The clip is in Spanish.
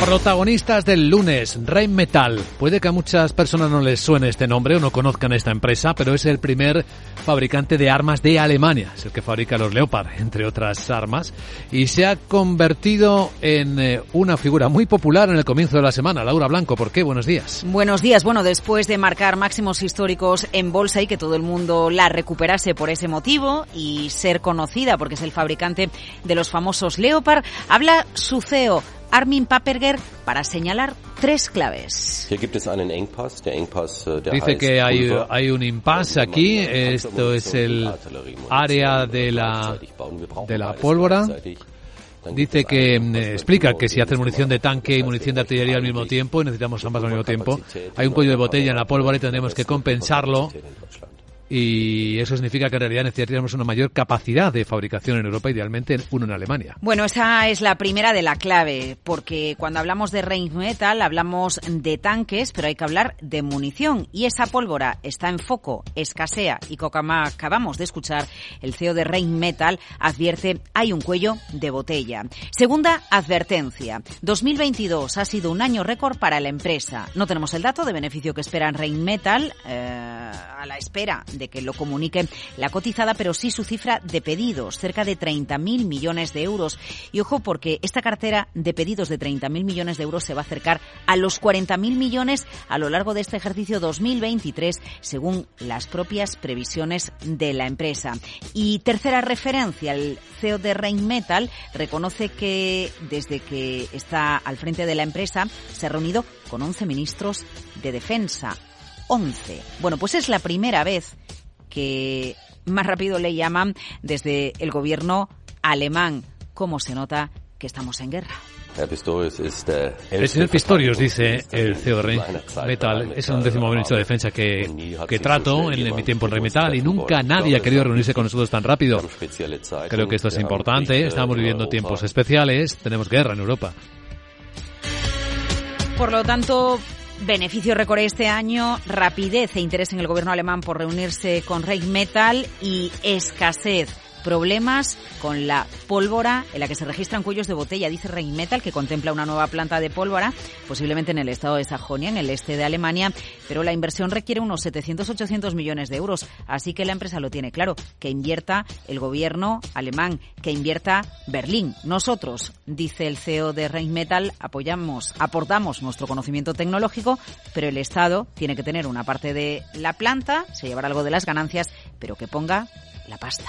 Protagonistas del lunes, Rheinmetall. Puede que a muchas personas no les suene este nombre o no conozcan esta empresa, pero es el primer fabricante de armas de Alemania. Es el que fabrica los Leopard, entre otras armas, y se ha convertido en eh, una figura muy popular en el comienzo de la semana. Laura Blanco, ¿por qué? Buenos días. Buenos días. Bueno, después de marcar máximos históricos en bolsa y que todo el mundo la recuperase por ese motivo y ser conocida porque es el fabricante de los famosos Leopard, habla su CEO Armin Paperger para señalar tres claves. Äh, Dice que hay, hay un impasse aquí. Esto es el área de la, de la pólvora. Dice que mm, explica que si hace munición de tanque y munición de artillería al mismo tiempo, y necesitamos ambas al mismo tiempo, hay un cuello de botella en la pólvora y tendremos que compensarlo y eso significa que en realidad necesitaríamos una mayor capacidad de fabricación en Europa, idealmente uno en Alemania. Bueno, esa es la primera de la clave, porque cuando hablamos de Rheinmetall hablamos de tanques, pero hay que hablar de munición y esa pólvora está en foco, escasea y como acabamos de escuchar, el CEO de Rheinmetall advierte hay un cuello de botella. Segunda advertencia, 2022 ha sido un año récord para la empresa. No tenemos el dato de beneficio que espera Rheinmetall eh, a la espera de que lo comunique la cotizada, pero sí su cifra de pedidos, cerca de 30.000 millones de euros. Y ojo, porque esta cartera de pedidos de 30.000 millones de euros se va a acercar a los 40.000 millones a lo largo de este ejercicio 2023, según las propias previsiones de la empresa. Y tercera referencia, el CEO de Rheinmetall reconoce que desde que está al frente de la empresa se ha reunido con 11 ministros de defensa 11. Bueno, pues es la primera vez que más rápido le llaman desde el gobierno alemán. ¿Cómo se nota que estamos en guerra? El señor Pistorius, dice el CEO de Metal, es un décimo ministro de Defensa que, que trato en mi tiempo en Metal y nunca nadie ha querido reunirse con nosotros tan rápido. Creo que esto es importante, estamos viviendo tiempos especiales, tenemos guerra en Europa. Por lo tanto, Beneficio récord este año, rapidez e interés en el gobierno alemán por reunirse con Metal y escasez problemas con la pólvora en la que se registran cuellos de botella, dice Rheinmetall, que contempla una nueva planta de pólvora, posiblemente en el estado de Sajonia, en el este de Alemania, pero la inversión requiere unos 700-800 millones de euros, así que la empresa lo tiene claro, que invierta el gobierno alemán, que invierta Berlín. Nosotros, dice el CEO de Rheinmetall, apoyamos, aportamos nuestro conocimiento tecnológico, pero el Estado tiene que tener una parte de la planta, se llevará algo de las ganancias, pero que ponga la pasta.